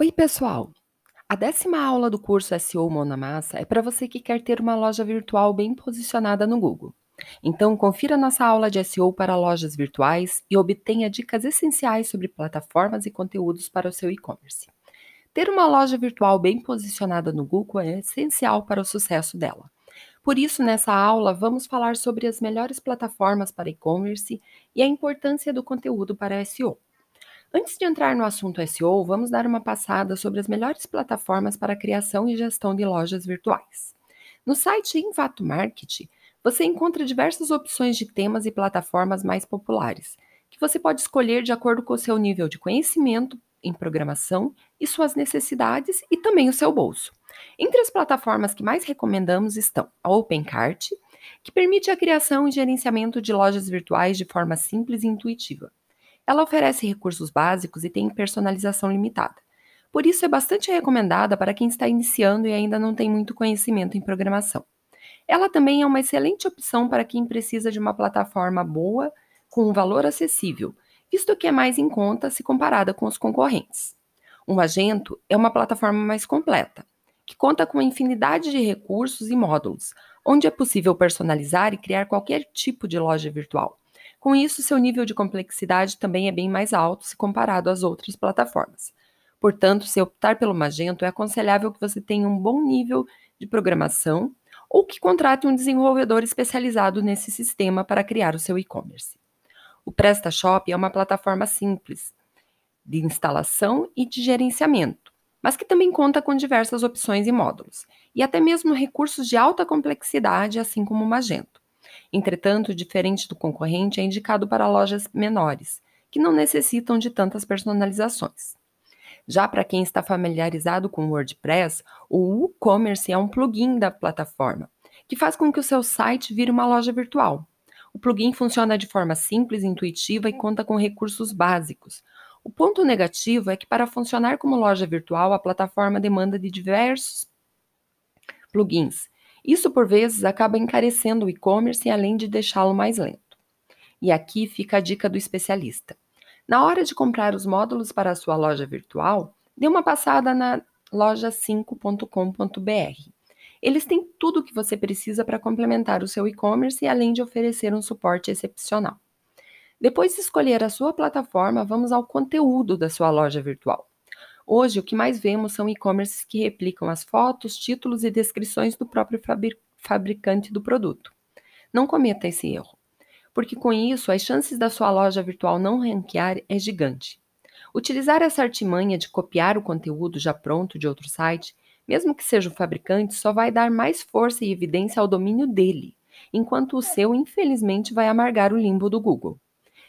Oi, pessoal! A décima aula do curso SEO Mão na Massa é para você que quer ter uma loja virtual bem posicionada no Google. Então, confira nossa aula de SEO para lojas virtuais e obtenha dicas essenciais sobre plataformas e conteúdos para o seu e-commerce. Ter uma loja virtual bem posicionada no Google é essencial para o sucesso dela. Por isso, nessa aula, vamos falar sobre as melhores plataformas para e-commerce e a importância do conteúdo para SEO. Antes de entrar no assunto SEO, vamos dar uma passada sobre as melhores plataformas para criação e gestão de lojas virtuais. No site Invato Market, você encontra diversas opções de temas e plataformas mais populares, que você pode escolher de acordo com o seu nível de conhecimento em programação e suas necessidades e também o seu bolso. Entre as plataformas que mais recomendamos estão a OpenCart, que permite a criação e gerenciamento de lojas virtuais de forma simples e intuitiva. Ela oferece recursos básicos e tem personalização limitada. Por isso, é bastante recomendada para quem está iniciando e ainda não tem muito conhecimento em programação. Ela também é uma excelente opção para quem precisa de uma plataforma boa, com um valor acessível, visto que é mais em conta se comparada com os concorrentes. O Magento é uma plataforma mais completa, que conta com uma infinidade de recursos e módulos, onde é possível personalizar e criar qualquer tipo de loja virtual. Com isso, seu nível de complexidade também é bem mais alto se comparado às outras plataformas. Portanto, se optar pelo Magento, é aconselhável que você tenha um bom nível de programação ou que contrate um desenvolvedor especializado nesse sistema para criar o seu e-commerce. O PrestaShop é uma plataforma simples de instalação e de gerenciamento, mas que também conta com diversas opções e módulos, e até mesmo recursos de alta complexidade, assim como o Magento. Entretanto, diferente do concorrente, é indicado para lojas menores, que não necessitam de tantas personalizações. Já para quem está familiarizado com WordPress, o WooCommerce é um plugin da plataforma, que faz com que o seu site vire uma loja virtual. O plugin funciona de forma simples, intuitiva e conta com recursos básicos. O ponto negativo é que para funcionar como loja virtual, a plataforma demanda de diversos plugins, isso, por vezes, acaba encarecendo o e-commerce além de deixá-lo mais lento. E aqui fica a dica do especialista. Na hora de comprar os módulos para a sua loja virtual, dê uma passada na loja5.com.br. Eles têm tudo o que você precisa para complementar o seu e-commerce e além de oferecer um suporte excepcional. Depois de escolher a sua plataforma, vamos ao conteúdo da sua loja virtual. Hoje, o que mais vemos são e-commerces que replicam as fotos, títulos e descrições do próprio fabricante do produto. Não cometa esse erro, porque com isso as chances da sua loja virtual não ranquear é gigante. Utilizar essa artimanha de copiar o conteúdo já pronto de outro site, mesmo que seja o fabricante, só vai dar mais força e evidência ao domínio dele, enquanto o seu, infelizmente, vai amargar o limbo do Google.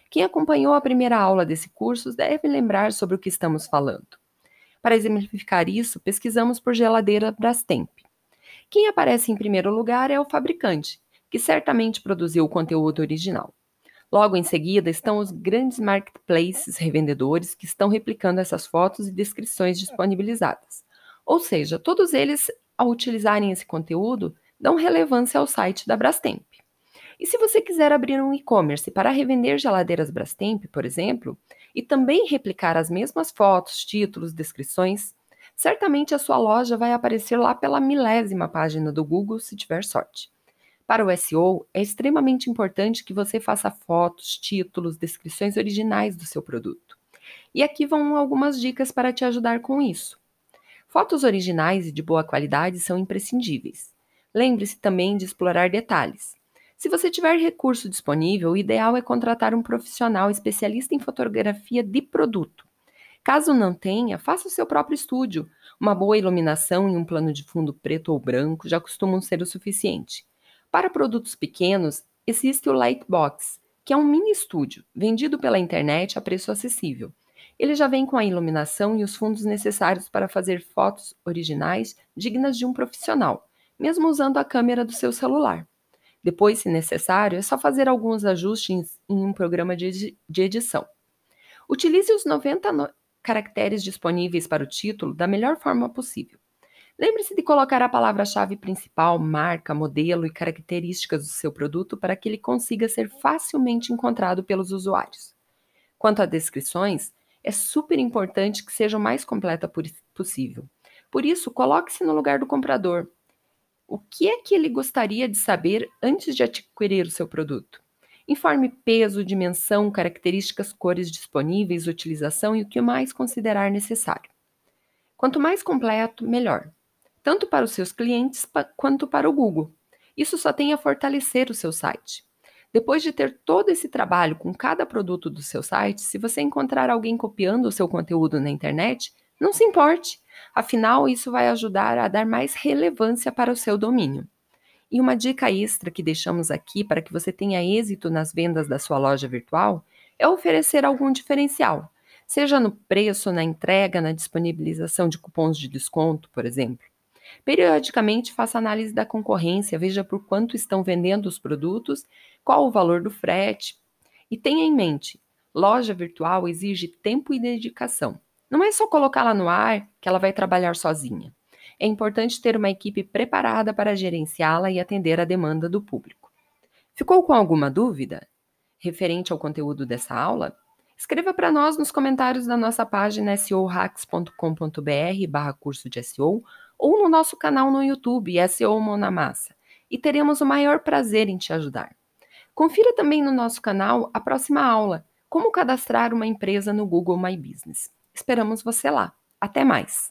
Quem acompanhou a primeira aula desse curso deve lembrar sobre o que estamos falando. Para exemplificar isso, pesquisamos por geladeira Brastemp. Quem aparece em primeiro lugar é o fabricante, que certamente produziu o conteúdo original. Logo em seguida estão os grandes marketplaces revendedores que estão replicando essas fotos e descrições disponibilizadas. Ou seja, todos eles, ao utilizarem esse conteúdo, dão relevância ao site da Brastemp. E se você quiser abrir um e-commerce para revender geladeiras Brastemp, por exemplo, e também replicar as mesmas fotos, títulos, descrições, certamente a sua loja vai aparecer lá pela milésima página do Google se tiver sorte. Para o SEO, é extremamente importante que você faça fotos, títulos, descrições originais do seu produto. E aqui vão algumas dicas para te ajudar com isso. Fotos originais e de boa qualidade são imprescindíveis. Lembre-se também de explorar detalhes. Se você tiver recurso disponível, o ideal é contratar um profissional especialista em fotografia de produto. Caso não tenha, faça o seu próprio estúdio. Uma boa iluminação e um plano de fundo preto ou branco já costumam ser o suficiente. Para produtos pequenos, existe o Lightbox, que é um mini estúdio, vendido pela internet a preço acessível. Ele já vem com a iluminação e os fundos necessários para fazer fotos originais dignas de um profissional, mesmo usando a câmera do seu celular. Depois, se necessário, é só fazer alguns ajustes em um programa de, edição. Utilize os 90 no caracteres disponíveis para o título da melhor forma possível. Lembre-se de colocar a palavra-chave principal, marca, modelo e características do seu produto para que ele consiga ser facilmente encontrado pelos usuários. Quanto a descrições, é super importante que seja o mais completa possível. Por isso, coloque-se no lugar do comprador. O que é que ele gostaria de saber antes de adquirir o seu produto? Informe peso, dimensão, características, cores disponíveis, utilização e o que mais considerar necessário. Quanto mais completo, melhor, tanto para os seus clientes quanto para o Google. Isso só tem a fortalecer o seu site. Depois de ter todo esse trabalho com cada produto do seu site, se você encontrar alguém copiando o seu conteúdo na internet, não se importe. Afinal, isso vai ajudar a dar mais relevância para o seu domínio. E uma dica extra que deixamos aqui para que você tenha êxito nas vendas da sua loja virtual é oferecer algum diferencial, seja no preço, na entrega, na disponibilização de cupons de desconto, por exemplo. Periodicamente faça análise da concorrência, veja por quanto estão vendendo os produtos, qual o valor do frete. E tenha em mente, loja virtual exige tempo e dedicação. Não é só colocá-la no ar que ela vai trabalhar sozinha é importante ter uma equipe preparada para gerenciá-la e atender a demanda do público. Ficou com alguma dúvida referente ao conteúdo dessa aula? Escreva para nós nos comentários da nossa página seohacks.com.br barra curso de SEO ou no nosso canal no YouTube SEO Monamassa e teremos o maior prazer em te ajudar. Confira também no nosso canal a próxima aula, como cadastrar uma empresa no Google My Business. Esperamos você lá. Até mais!